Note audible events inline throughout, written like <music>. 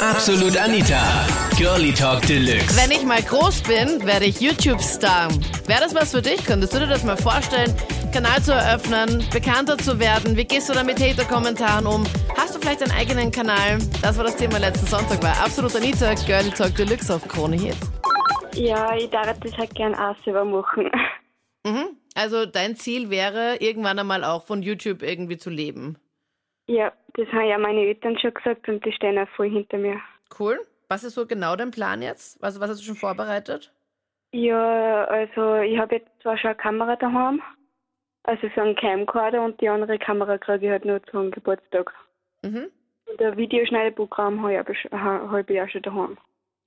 Absolut Anita. Girlie Talk Deluxe. Wenn ich mal groß bin, werde ich YouTube-Star. Wäre das was für dich? Könntest du dir das mal vorstellen? Kanal zu eröffnen, bekannter zu werden? Wie gehst du da mit Hater-Kommentaren um? Hast du vielleicht einen eigenen Kanal? Das war das Thema letzten Sonntag bei Absolut Anita, Girlie Talk Deluxe auf Krone Hit. Ja, ich darf das halt gern auch selber machen. Mhm. Also dein Ziel wäre, irgendwann einmal auch von YouTube irgendwie zu leben. Ja, das haben ja meine Eltern schon gesagt und die stehen auch voll hinter mir. Cool. Was ist so genau dein Plan jetzt? Also was hast du schon vorbereitet? Ja, also ich habe jetzt zwar schon eine Kamera daheim, also so einen Camcorder und die andere Kamera kriege ich halt nur zum Geburtstag. Mhm. Und ein Videoschneideprogramm habe ich, aber schon- ha- habe ich auch schon daheim.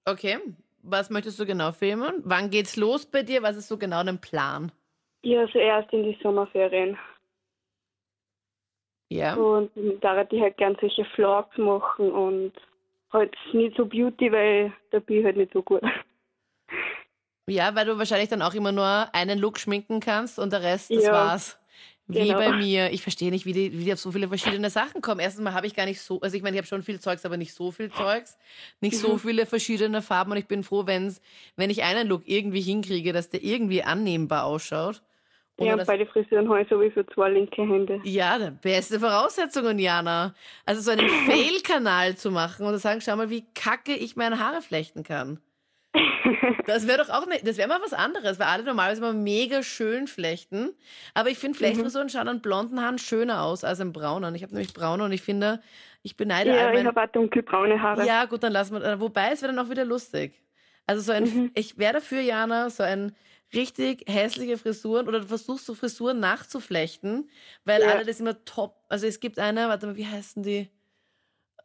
Okay. Was möchtest du genau filmen? Wann geht's los bei dir? Was ist so genau dein Plan? Ja, so erst in die Sommerferien. Ja. Und da ich halt gern solche Vlogs machen und halt nicht so Beauty, weil da bin ich halt nicht so gut. Ja, weil du wahrscheinlich dann auch immer nur einen Look schminken kannst und der Rest, das Ja, war's. Wie genau. bei <laughs> mir. Ich verstehe nicht, wie die, wie die auf so viele verschiedene Sachen kommen. Erstens mal habe ich gar nicht so, also ich meine, ich habe schon viel Zeugs, aber nicht so viel Zeugs. Nicht so Mhm. viele verschiedene Farben und ich bin froh, wenn's, wenn ich einen Look irgendwie hinkriege, dass der irgendwie annehmbar ausschaut. Ohne ja, und dass- bei den Frisuren habe ich sowieso zwei linke Hände. Ja, die beste Voraussetzungen, Jana. Also so einen <laughs> Fail-Kanal zu machen und zu sagen, schau mal, wie kacke ich meine Haare flechten kann. <laughs> Das wäre doch auch ne, das wäre mal was anderes, weil alle normalerweise immer mega schön flechten. Aber ich finde, Flechtfrisuren schauen an blonden Haaren schöner aus als an braunen. Ich habe nämlich braune und ich finde, ich beneide ja, all ich meine. habe dunkelbraune Haare. Ja, gut, dann lassen wir. Wobei, es wäre dann auch wieder lustig. Also so ein, Mhm. ich wäre dafür, Jana, so ein richtig hässliche Frisuren oder du versuchst so Frisuren nachzuflechten, weil Ja. alle das immer top. Also es gibt eine, warte mal, wie heißen die?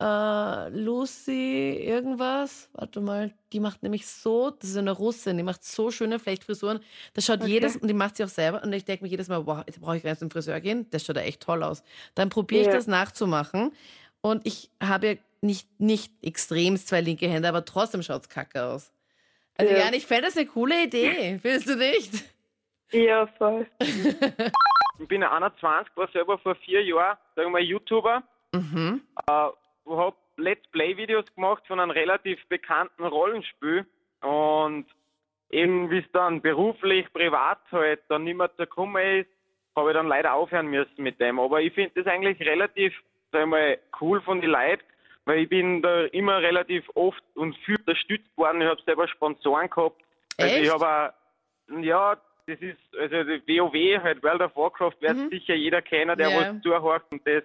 Äh, Lucy irgendwas. Warte mal, die macht nämlich so, das ist eine Russin, die macht so schöne Flechtfrisuren. Das schaut Okay. jedes, und die macht sie auch selber. Und ich denke mir jedes Mal, wow, jetzt brauche ich gar nicht zum Friseur gehen. Das schaut ja echt toll aus. Dann probiere ich Ja. das nachzumachen. Und ich habe ja nicht, nicht extrem zwei linke Hände, aber trotzdem schaut es kacke aus. Also Ja. ich fände das eine coole Idee. Findest du nicht? Ja, voll. Ich bin 21, war selber vor vier Jahren, sagen wir mal, YouTuber, Mhm. habe Let's Play-Videos gemacht von einem relativ bekannten Rollenspiel und eben wie es dann beruflich, privat halt dann nicht mehr zu kommen ist, habe ich dann leider aufhören müssen mit dem. Aber ich finde das eigentlich relativ, sag ich mal, cool von den Leuten, weil ich bin da immer relativ oft und viel unterstützt worden. Ich habe selber Sponsoren gehabt. Also Echt? ich habe ja, das ist, also WoW, halt World of Warcraft, wird Mhm. sicher jeder kennen, der Ja. was zuhört und das.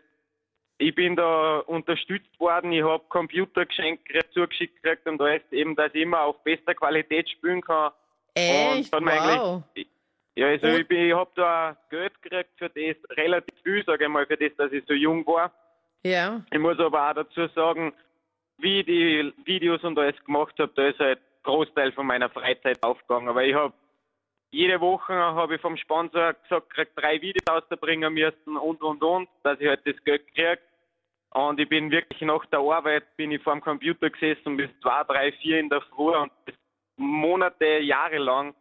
Ich bin da unterstützt worden, ich habe Computer geschenkt, zugeschickt gekriegt und da ist eben, dass ich immer auf bester Qualität spielen kann. Echt? Und dann Wow. eigentlich, ja, also Und- ich, bin- ich habe da Geld gekriegt für das, relativ viel, sage ich mal, für das, dass ich so jung war. Ja. Ich muss aber auch dazu sagen, wie ich die Videos und alles gemacht habe, da ist halt Großteil von meiner Freizeit aufgegangen. Aber ich habe jede Woche habe ich vom Sponsor gesagt, krieg drei Videos rausbringen müssen und und und, dass ich halt das Geld kriege. Und ich bin wirklich nach der Arbeit bin ich vor dem Computer gesessen bis zwei, drei, vier in der Früh und Monate, Jahre lang.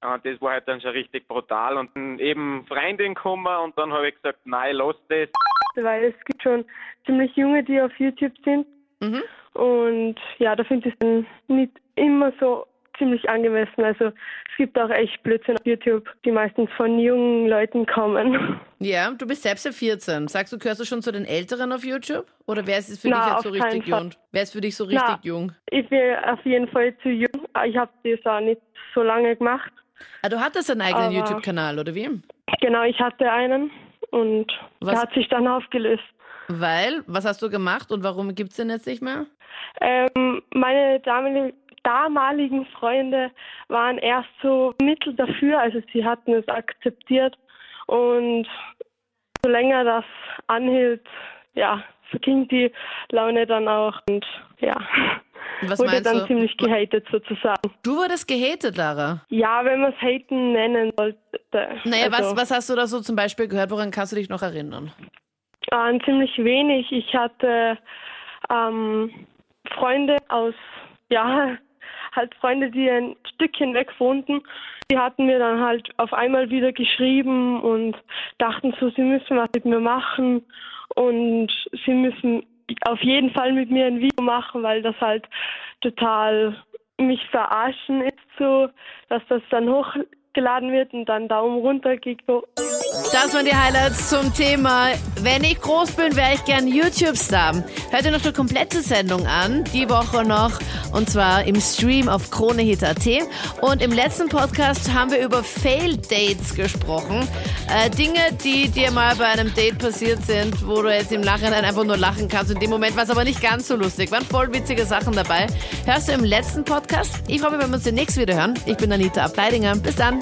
Und das war halt dann schon richtig brutal. Und eben Freundin gekommen und dann habe ich gesagt, nein, lass das. Weil es gibt schon ziemlich junge, die auf YouTube sind. Mhm. Und ja, da finde ich es dann nicht immer so ziemlich angemessen. Also es gibt auch echt Blödsinn auf YouTube, die meistens von jungen Leuten kommen. <laughs> Ja, du bist selbst ja 14. Sagst du, gehörst du schon zu den Älteren auf YouTube? Oder wer ist es für Na, dich jetzt so richtig Fall. jung? Wer ist für dich so richtig Na. jung? Ich bin auf jeden Fall zu jung. Ich habe das auch nicht so lange gemacht. Ah, du hattest einen eigenen YouTube-Kanal, oder wie? Genau, ich hatte einen und Was- der hat sich dann aufgelöst. Weil, was hast du gemacht und warum gibt's den jetzt nicht mehr? Ähm, meine damalige, damaligen Freunde waren erst so mittel dafür, also sie hatten es akzeptiert und so länger das anhielt, ja, verging die Laune dann auch und ja, Was wurde dann du? ziemlich gehatet sozusagen. Du wurdest gehatet, Lara. Ja, wenn man es haten nennen sollte. Naja, was, also, was hast du da so zum Beispiel gehört? Woran kannst du dich noch erinnern? An ziemlich wenig. Ich hatte ähm, Freunde aus, ja, halt Freunde, die ein Stückchen weg wohnten. Die hatten mir dann halt auf einmal wieder geschrieben und dachten so, sie müssen was mit mir machen und sie müssen auf jeden Fall mit mir ein Video machen, weil das halt total mich verarschen ist, so dass das dann hochgeladen wird und dann Daumen runter geht. Das waren die Highlights zum Thema. Wenn ich groß bin, wäre ich gern YouTube-Star. Hört ihr noch die komplette Sendung an, die Woche noch, und zwar im Stream auf KroneHit.at. Und im letzten Podcast haben wir über Fail-Dates gesprochen. Äh, Dinge, die dir mal bei einem Date passiert sind, wo du jetzt im Nachhinein einfach nur lachen kannst. In dem Moment war es aber nicht ganz so lustig. Waren voll witzige Sachen dabei. Hörst du im letzten Podcast? Ich hoffe, wenn wir uns demnächst wieder hören. Ich bin Anita Ableidinger. Bis dann.